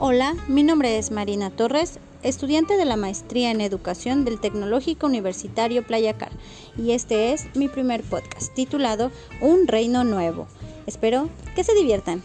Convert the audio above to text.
Hola, mi nombre es Marina Torres, estudiante de la maestría en educación del Tecnológico Universitario Playacar, y este es mi primer podcast titulado Un Reino Nuevo. Espero que se diviertan.